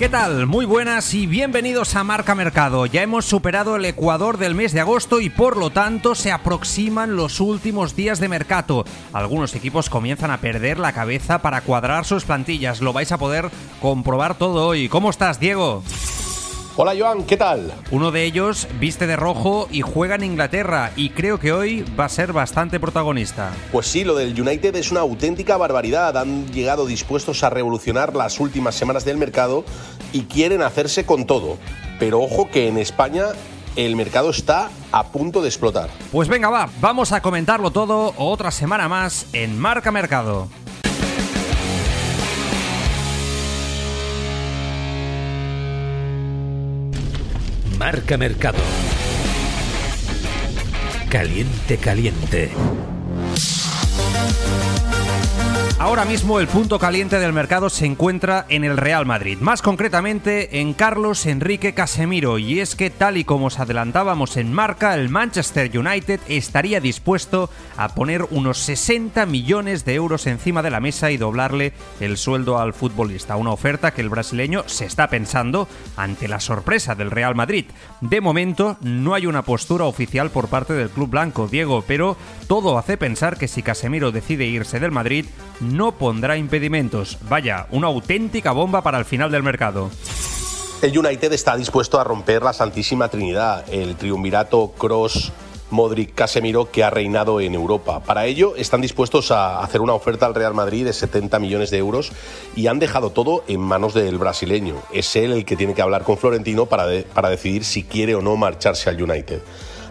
¿Qué tal? Muy buenas y bienvenidos a Marca Mercado. Ya hemos superado el ecuador del mes de agosto y por lo tanto se aproximan los últimos días de mercado. Algunos equipos comienzan a perder la cabeza para cuadrar sus plantillas. Lo vais a poder comprobar todo hoy. ¿Cómo estás, Diego? Hola Joan, ¿qué tal? Uno de ellos viste de rojo y juega en Inglaterra y creo que hoy va a ser bastante protagonista. Pues sí, lo del United es una auténtica barbaridad. Han llegado dispuestos a revolucionar las últimas semanas del mercado y quieren hacerse con todo. Pero ojo que en España el mercado está a punto de explotar. Pues venga, va, vamos a comentarlo todo otra semana más en Marca Mercado. Marca Mercado. Caliente, caliente. Ahora mismo el punto caliente del mercado se encuentra en el Real Madrid, más concretamente en Carlos Enrique Casemiro, y es que tal y como os adelantábamos en marca, el Manchester United estaría dispuesto a poner unos 60 millones de euros encima de la mesa y doblarle el sueldo al futbolista, una oferta que el brasileño se está pensando ante la sorpresa del Real Madrid. De momento no hay una postura oficial por parte del club blanco, Diego, pero todo hace pensar que si Casemiro decide irse del Madrid, no pondrá impedimentos. Vaya, una auténtica bomba para el final del mercado. El United está dispuesto a romper la Santísima Trinidad, el triunvirato Cross. Modric Casemiro que ha reinado en Europa. Para ello están dispuestos a hacer una oferta al Real Madrid de 70 millones de euros y han dejado todo en manos del brasileño. Es él el que tiene que hablar con Florentino para, para decidir si quiere o no marcharse al United.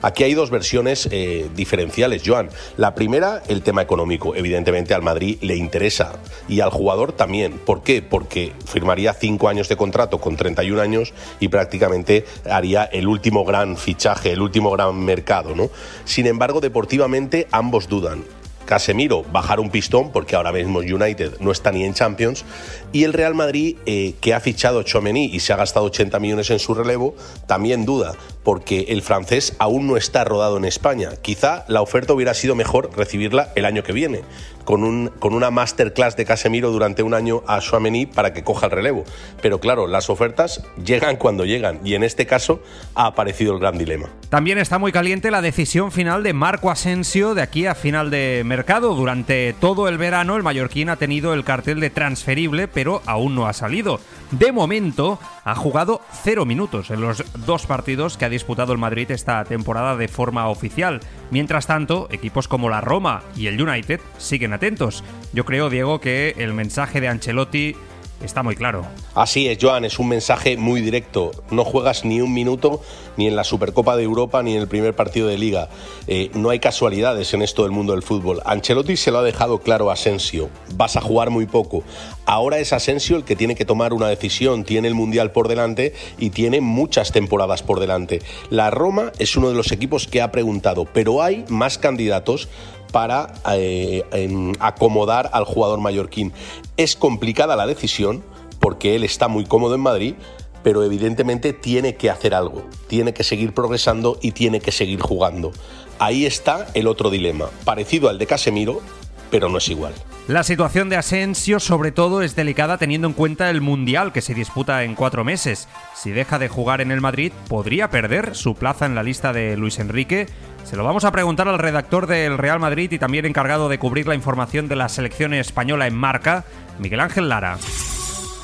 Aquí hay dos versiones eh, diferenciales, Joan. La primera, el tema económico. Evidentemente al Madrid le interesa y al jugador también. ¿Por qué? Porque firmaría cinco años de contrato con 31 años y prácticamente haría el último gran fichaje, el último gran mercado. ¿no? Sin embargo, deportivamente ambos dudan. Casemiro bajar un pistón porque ahora mismo United no está ni en Champions y el Real Madrid eh, que ha fichado Chomení y se ha gastado 80 millones en su relevo también duda porque el francés aún no está rodado en España. Quizá la oferta hubiera sido mejor recibirla el año que viene con, un, con una masterclass de Casemiro durante un año a Chouameni para que coja el relevo. Pero claro, las ofertas llegan cuando llegan y en este caso ha aparecido el gran dilema. También está muy caliente la decisión final de Marco Asensio de aquí a final de mercado. Durante todo el verano el mallorquín ha tenido el cartel de transferible, pero aún no ha salido. De momento ha jugado cero minutos en los dos partidos que ha disputado el Madrid esta temporada de forma oficial. Mientras tanto, equipos como la Roma y el United siguen atentos. Yo creo, Diego, que el mensaje de Ancelotti Está muy claro. Así es, Joan, es un mensaje muy directo. No juegas ni un minuto ni en la Supercopa de Europa ni en el primer partido de liga. Eh, no hay casualidades en esto del mundo del fútbol. Ancelotti se lo ha dejado claro a Asensio. Vas a jugar muy poco. Ahora es Asensio el que tiene que tomar una decisión. Tiene el Mundial por delante y tiene muchas temporadas por delante. La Roma es uno de los equipos que ha preguntado, pero hay más candidatos para eh, acomodar al jugador mallorquín. Es complicada la decisión porque él está muy cómodo en Madrid, pero evidentemente tiene que hacer algo, tiene que seguir progresando y tiene que seguir jugando. Ahí está el otro dilema, parecido al de Casemiro, pero no es igual. La situación de Asensio sobre todo es delicada teniendo en cuenta el Mundial que se disputa en cuatro meses. Si deja de jugar en el Madrid, podría perder su plaza en la lista de Luis Enrique se lo vamos a preguntar al redactor del Real Madrid y también encargado de cubrir la información de la selección española en marca, Miguel Ángel Lara.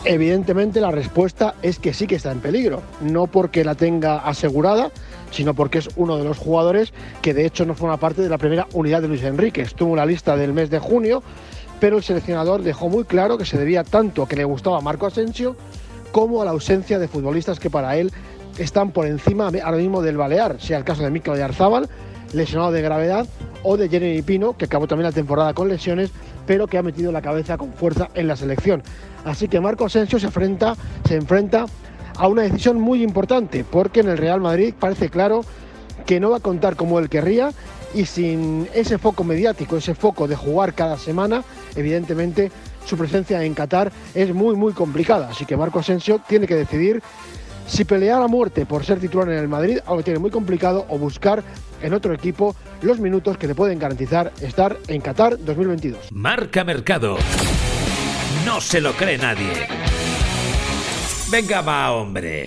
Evidentemente la respuesta es que sí que está en peligro, no porque la tenga asegurada, sino porque es uno de los jugadores que de hecho no forma parte de la primera unidad de Luis Enrique. Estuvo en la lista del mes de junio, pero el seleccionador dejó muy claro que se debía tanto a que le gustaba Marco Asensio como a la ausencia de futbolistas que para él están por encima ahora mismo del Balear, sea el caso de Mikel Oyarzábal, lesionado de gravedad, o de Jeremy Pino, que acabó también la temporada con lesiones, pero que ha metido la cabeza con fuerza en la selección. Así que Marco Asensio se enfrenta, se enfrenta a una decisión muy importante, porque en el Real Madrid parece claro que no va a contar como él querría y sin ese foco mediático, ese foco de jugar cada semana, evidentemente su presencia en Qatar es muy muy complicada. Así que Marco Asensio tiene que decidir si pelear a muerte por ser titular en el Madrid, algo que tiene muy complicado, o buscar en otro equipo los minutos que le pueden garantizar estar en Qatar 2022. Marca Mercado. No se lo cree nadie. Venga, va, hombre.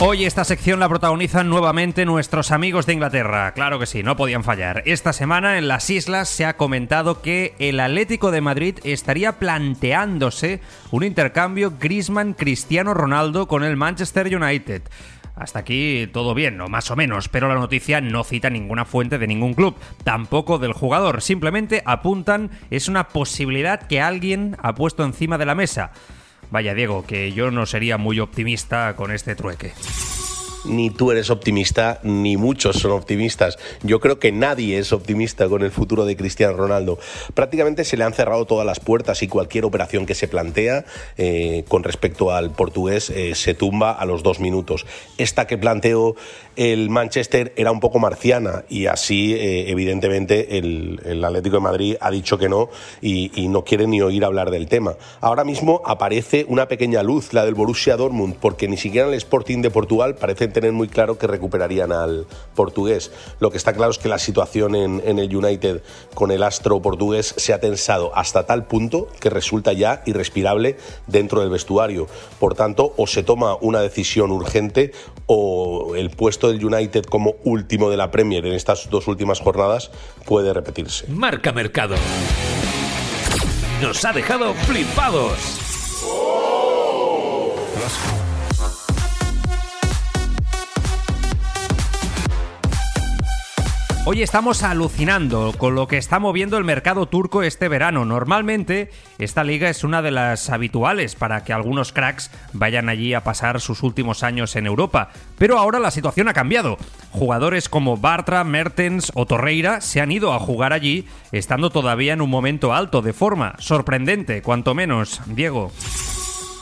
Hoy esta sección la protagonizan nuevamente nuestros amigos de Inglaterra. Claro que sí, no podían fallar. Esta semana en las islas se ha comentado que el Atlético de Madrid estaría planteándose un intercambio Griezmann-Cristiano Ronaldo con el Manchester United. Hasta aquí todo bien, o más o menos, pero la noticia no cita ninguna fuente de ningún club, tampoco del jugador, simplemente apuntan es una posibilidad que alguien ha puesto encima de la mesa. Vaya Diego, que yo no sería muy optimista con este trueque ni tú eres optimista, ni muchos son optimistas. Yo creo que nadie es optimista con el futuro de Cristiano Ronaldo. Prácticamente se le han cerrado todas las puertas y cualquier operación que se plantea eh, con respecto al portugués eh, se tumba a los dos minutos. Esta que planteó el Manchester era un poco marciana y así, eh, evidentemente, el, Atlético de Madrid ha dicho que no y, y no quiere ni oír hablar del tema. Ahora mismo aparece una pequeña luz, la del Borussia Dortmund, porque ni siquiera el Sporting de Portugal parece tener muy claro que recuperarían al portugués. Lo que está claro es que la situación en, en el United con el astro portugués se ha tensado hasta tal punto que resulta ya irrespirable dentro del vestuario. Por tanto, o se toma una decisión urgente o el puesto del United como último de la Premier en estas dos últimas jornadas puede repetirse. Marca Mercado. Nos ha dejado flipados. Hoy estamos alucinando con lo que está moviendo el mercado turco este verano. Normalmente esta liga es una de las habituales para que algunos cracks vayan allí a pasar sus últimos años en Europa. Pero ahora la situación ha cambiado. Jugadores como Bartra, Mertens o Torreira se han ido a jugar allí estando todavía en un momento alto de forma. Sorprendente, cuanto menos. Diego.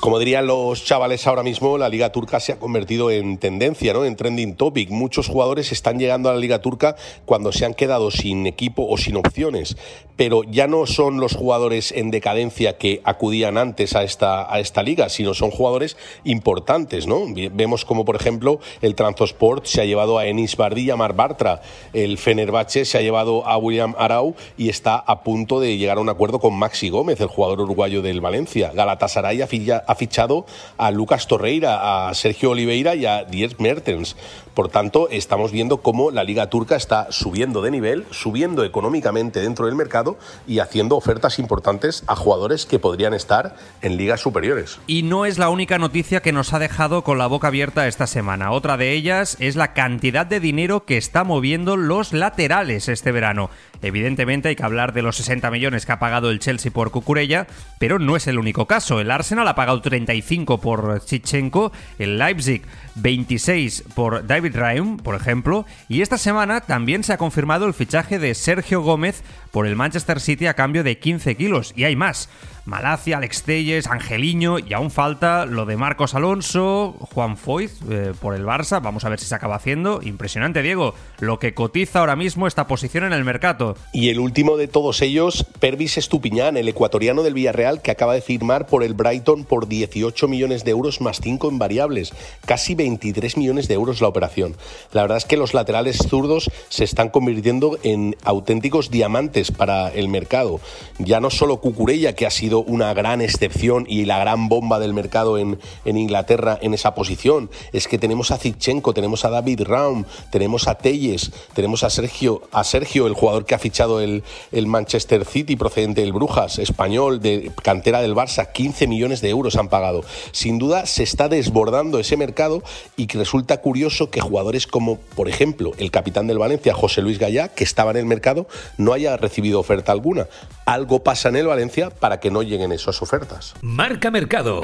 Como dirían los chavales ahora mismo, la Liga Turca se ha convertido en tendencia, ¿no? En trending topic. Muchos jugadores están llegando a la Liga Turca cuando se han quedado sin equipo o sin opciones. Pero ya no son los jugadores en decadencia que acudían antes a esta, a esta liga, sino son jugadores importantes, ¿no? Vemos como, por ejemplo, el Transport se ha llevado a Enis Bardi y a Mar Bartra. El Fenerbahce se ha llevado a William Arau y está a punto de llegar a un acuerdo con Maxi Gómez, el jugador uruguayo del Valencia. Galatasaray ha fichado a Lucas Torreira, a Sergio Oliveira y a Diez Mertens. Por tanto, estamos viendo cómo la Liga Turca está subiendo de nivel, subiendo económicamente dentro del mercado y haciendo ofertas importantes a jugadores que podrían estar en ligas superiores. Y no es la única noticia que nos ha dejado con la boca abierta esta semana. Otra de ellas es la cantidad de dinero que está moviendo los laterales este verano. Evidentemente hay que hablar de los 60 millones que ha pagado el Chelsea por Cucurella, pero no es el único caso. El Arsenal ha pagado 35 por Chichenko, el Leipzig 26 por David Raum, por ejemplo, y esta semana también se ha confirmado el fichaje de Sergio Gómez por el Manchester City a cambio de 15 kilos, y hay más. Malacia, Alex Telles, Angeliño y aún falta lo de Marcos Alonso, Juan Foyt eh, por el Barça. Vamos a ver si se acaba haciendo. Impresionante, Diego, lo que cotiza ahora mismo esta posición en el mercado. Y el último de todos ellos, Pervis Estupiñán, el ecuatoriano del Villarreal, que acaba de firmar por el Brighton por 18 millones de euros más 5 en variables. Casi 23 millones de euros la operación. La verdad es que los laterales zurdos se están convirtiendo en auténticos diamantes para el mercado. Ya no solo Cucurella, que ha sido una gran excepción y la gran bomba del mercado en, Inglaterra en esa posición. Es que tenemos a Zichenko, tenemos a David Raum, tenemos a Telles, tenemos a Sergio, a Sergio, el jugador que ha fichado el, el Manchester City procedente del Brujas, español, de cantera del Barça, 15 millones de euros han pagado. Sin duda se está desbordando ese mercado y que resulta curioso que jugadores como, por ejemplo, el capitán del Valencia, José Luis Gallá, que estaba en el mercado, no haya recibido oferta alguna. Algo pasa en el Valencia para que no lleguen esas ofertas. Marca Mercado.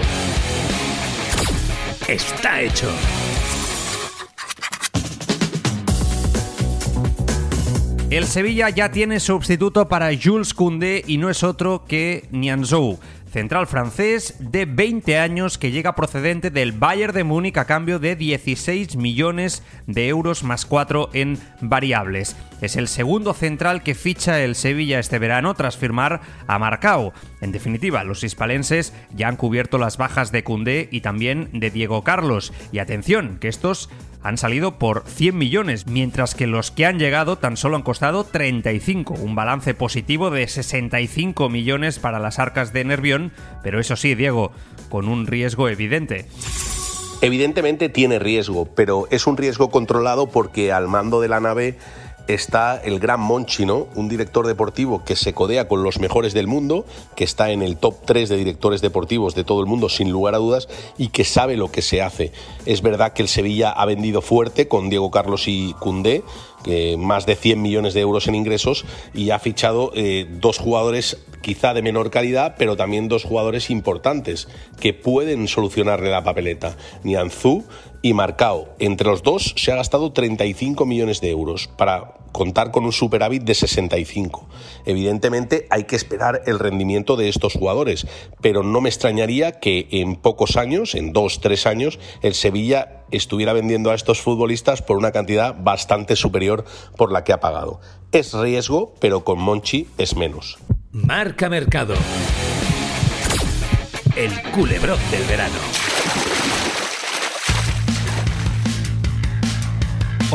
Está hecho. El Sevilla ya tiene sustituto para Jules Koundé y no es otro que Nianzou. Central francés de 20 años que llega procedente del Bayern de Múnich a cambio de 16 millones de euros más 4 en variables. Es el segundo central que ficha el Sevilla este verano tras firmar a Marcao. En definitiva, los hispalenses ya han cubierto las bajas de Cundé y también de Diego Carlos. Y atención, que estos han salido por 100 millones, mientras que los que han llegado tan solo han costado 35, un balance positivo de 65 millones para las arcas de Nervión, pero eso sí, Diego, con un riesgo evidente. Evidentemente tiene riesgo, pero es un riesgo controlado porque al mando de la nave está el gran Monchi, ¿no? Un director deportivo que se codea con los mejores del mundo, que está en el top 3 de directores deportivos de todo el mundo, sin lugar a dudas, y que sabe lo que se hace. Es verdad que el Sevilla ha vendido fuerte con Diego Carlos y Cundé, más de 100 millones de euros en ingresos, y ha fichado eh, dos jugadores quizá de menor calidad, pero también dos jugadores importantes que pueden solucionarle la papeleta. Nianzú y Marcao. Entre los dos se ha gastado 35 millones de euros para contar con un superávit de 65. Evidentemente hay que esperar el rendimiento de estos jugadores, pero no me extrañaría que en pocos años, en dos, tres años, el Sevilla estuviera vendiendo a estos futbolistas por una cantidad bastante superior por la que ha pagado. Es riesgo, pero con Monchi es menos. Marca Mercado. El culebrón del verano.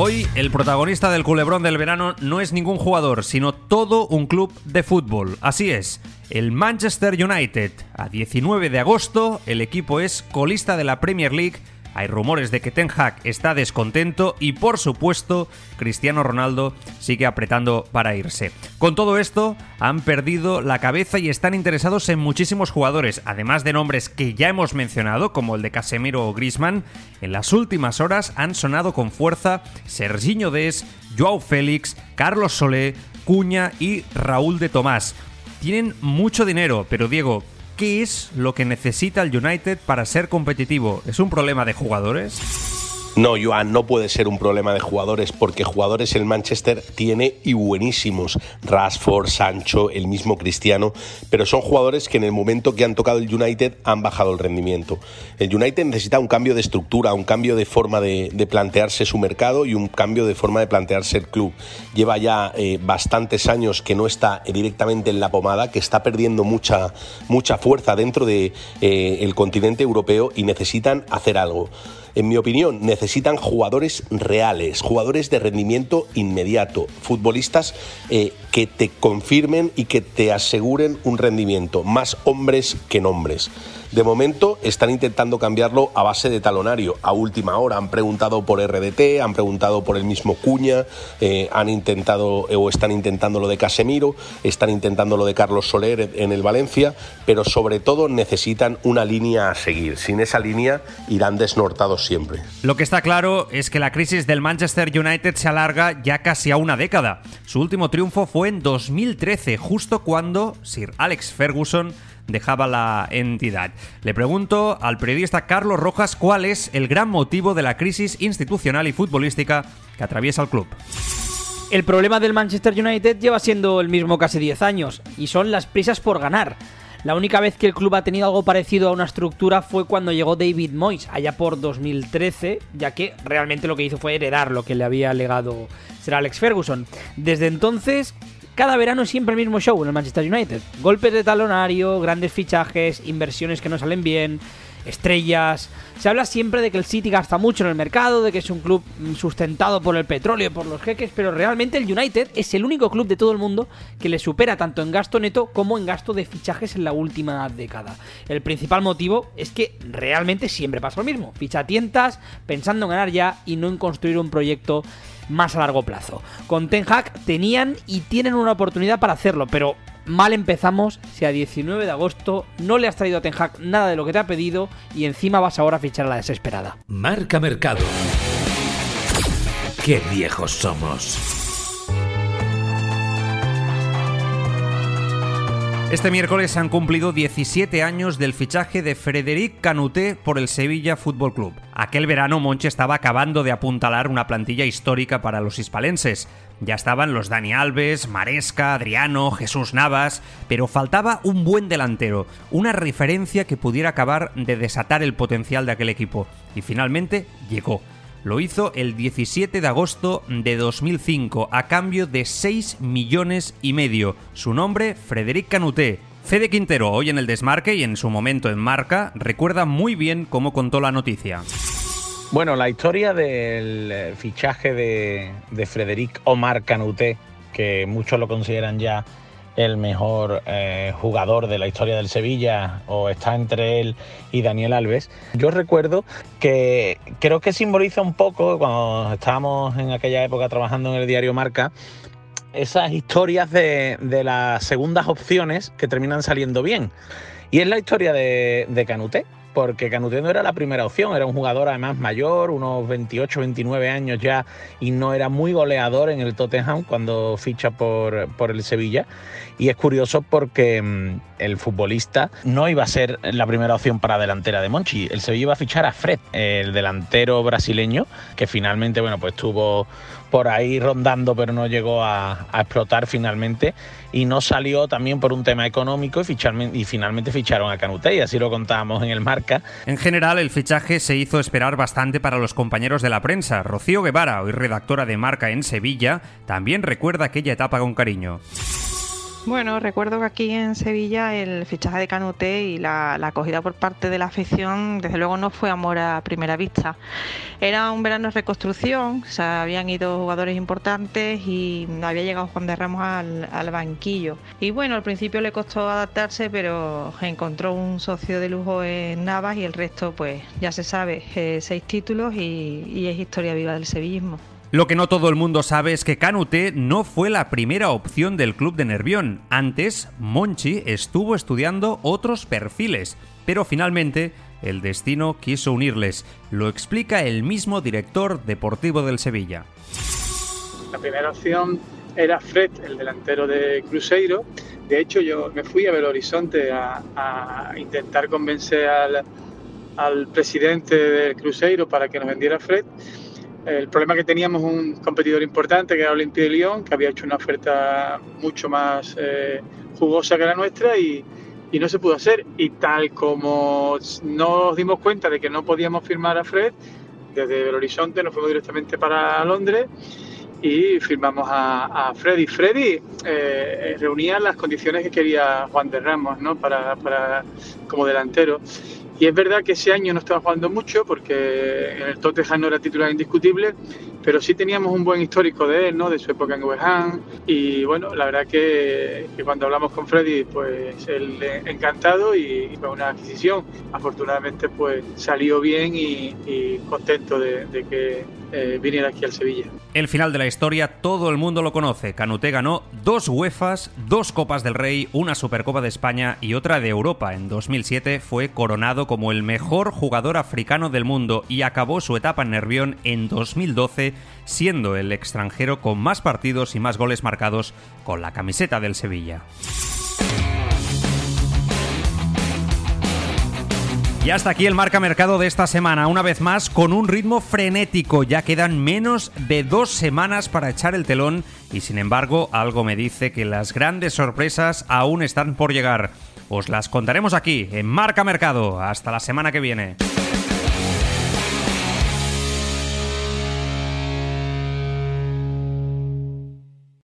Hoy el protagonista del culebrón del verano no es ningún jugador, sino todo un club de fútbol. Así es, el Manchester United. A 19 de agosto el equipo es colista de la Premier League hay rumores de que Ten Hag está descontento y por supuesto Cristiano Ronaldo sigue apretando para irse. Con todo esto han perdido la cabeza y están interesados en muchísimos jugadores, además de nombres que ya hemos mencionado como el de Casemiro o Griezmann. En las últimas horas han sonado con fuerza Serginho Des, Joao Félix, Carlos Solé, Cuña y Raúl de Tomás. Tienen mucho dinero, pero Diego, ¿Qué es lo que necesita el United para ser competitivo? ¿Es un problema de jugadores? No, Joan, no puede ser un problema de jugadores, porque jugadores el Manchester tiene y buenísimos. Rashford, Sancho, el mismo Cristiano, pero son jugadores que en el momento que han tocado el United han bajado el rendimiento. El United necesita un cambio de estructura, un cambio de forma de, plantearse su mercado y un cambio de forma de plantearse el club. Lleva ya eh, bastantes años que no está directamente en la pomada, que está perdiendo mucha, mucha fuerza dentro del de, eh, continente europeo y necesitan hacer algo en mi opinión, necesitan jugadores reales, jugadores de rendimiento inmediato, futbolistas eh, que te confirmen y que te aseguren un rendimiento, más hombres que nombres. De momento están intentando cambiarlo a base de talonario, a última hora. Han preguntado por RDT, han preguntado por el mismo Cuña, eh, han intentado o están intentando lo de Casemiro, están intentando lo de Carlos Soler en el Valencia, pero sobre todo necesitan una línea a seguir. Sin esa línea irán desnortados siempre. Lo que está claro es que la crisis del Manchester United se alarga ya casi a una década. Su último triunfo fue en 2013, justo cuando Sir Alex Ferguson dejaba la entidad. Le pregunto al periodista Carlos Rojas cuál es el gran motivo de la crisis institucional y futbolística que atraviesa el club. El problema del Manchester United lleva siendo el mismo casi 10 años, y son las prisas por ganar. La única vez que el club ha tenido algo parecido a una estructura fue cuando llegó David Moyes, allá por 2013, ya que realmente lo que hizo fue heredar lo que le había legado Sir Alex Ferguson. Desde entonces, cada verano siempre el mismo show en el Manchester United. Golpes de talonario, grandes fichajes, inversiones que no salen bien, estrellas. Se habla siempre de que el City gasta mucho en el mercado, de que es un club sustentado por el petróleo, por los jeques, pero realmente el United es el único club de todo el mundo que le supera tanto en gasto neto como en gasto de fichajes en la última década. El principal motivo es que realmente siempre pasa lo mismo. Ficha tientas, pensando en ganar ya y no en construir un proyecto más a largo plazo. Con Ten Hag tenían y tienen una oportunidad para hacerlo, pero mal empezamos si a 19 de agosto no le has traído a Ten Hag nada de lo que te ha pedido y encima vas ahora a fichar a la desesperada. Marca Mercado. Qué viejos somos. Este miércoles han cumplido 17 años del fichaje de Frederic Canuté por el Sevilla Fútbol Club. Aquel verano Monche estaba acabando de apuntalar una plantilla histórica para los hispalenses, Ya estaban los Dani Alves, Maresca, Adriano, Jesús Navas, pero faltaba un buen delantero, una referencia que pudiera acabar de desatar el potencial de aquel equipo. Y finalmente llegó. Lo hizo el 17 de agosto de 2005 a cambio de 6 millones y medio. Su nombre, Frederic Canuté. Fede Quintero, hoy en el desmarque y en su momento en marca, recuerda muy bien cómo contó la noticia. Bueno, la historia del eh, fichaje de, de Frederic Omar Canuté, que muchos lo consideran ya el mejor eh, jugador de la historia del Sevilla o está entre él y Daniel Alves. Yo recuerdo que creo que simboliza un poco cuando estábamos en aquella época trabajando en el diario Marca esas historias de, las segundas opciones que terminan saliendo bien. Y es la historia de, de Canuté, porque Canute no era la primera opción, era un jugador además mayor, unos 28, 29 años ya, y no era muy goleador en el Tottenham cuando ficha por, por el Sevilla. Y es curioso porque mm, el futbolista no iba a ser la primera opción para delantera de Monchi. El Sevilla iba a fichar a Fred, el delantero brasileño, que finalmente, bueno, pues tuvo por ahí rondando, pero no llegó a, explotar finalmente. Y no salió también por un tema económico y, y finalmente ficharon a Canute, y así lo contábamos en el marca. En general, el fichaje se hizo esperar bastante para los compañeros de la prensa. Rocío Guevara, hoy redactora de marca en Sevilla, también recuerda aquella etapa con cariño. Bueno, recuerdo que aquí en Sevilla el fichaje de Canuté y la, acogida por parte de la afición, desde luego no fue amor a primera vista. Era un verano de reconstrucción, o sea, habían ido jugadores importantes y había llegado Juan de Ramos al, banquillo. Y bueno, al principio le costó adaptarse, pero encontró un socio de lujo en Navas y el resto, pues ya se sabe, eh, seis títulos y es historia viva del sevillismo. Lo que no todo el mundo sabe es que Canute no fue la primera opción del club de Nervión. Antes, Monchi estuvo estudiando otros perfiles, pero finalmente el destino quiso unirles. Lo explica el mismo director deportivo del Sevilla. La primera opción era Fred, el delantero de Cruzeiro. De hecho, yo me fui a Belo Horizonte a, intentar convencer al, al presidente del Cruzeiro para que nos vendiera Fred el problema que teníamos un competidor importante que era Olimpia de Lyon, que había hecho una oferta mucho más eh, jugosa que la nuestra y, no se pudo hacer. Y tal como nos dimos cuenta de que no podíamos firmar a Fred, desde el Horizonte nos fuimos directamente para Londres y firmamos a, Freddy. Freddy eh, reunía las condiciones que quería Juan de Ramos ¿no? para, para, como delantero. Y es verdad que ese año no estaba jugando mucho porque en el Tottenham no era titular indiscutible, pero sí teníamos un buen histórico de él, ¿no? de su época en West Ham. Y bueno, la verdad que, cuando hablamos con Freddy, pues él encantado y, fue una adquisición. Afortunadamente, pues salió bien y, contento de, que eh, viniera aquí al Sevilla. El final de la historia todo el mundo lo conoce. Canute ganó dos UEFAs, dos Copas del Rey, una Supercopa de España y otra de Europa. En 2007 fue coronado como el mejor jugador africano del mundo y acabó su etapa en Nervión en 2012 siendo el extranjero con más partidos y más goles marcados con la camiseta del Sevilla. Y hasta aquí el marca mercado de esta semana, una vez más con un ritmo frenético. Ya quedan menos de dos semanas para echar el telón y sin embargo algo me dice que las grandes sorpresas aún están por llegar. Os las contaremos aquí en Marca Mercado. Hasta la semana que viene.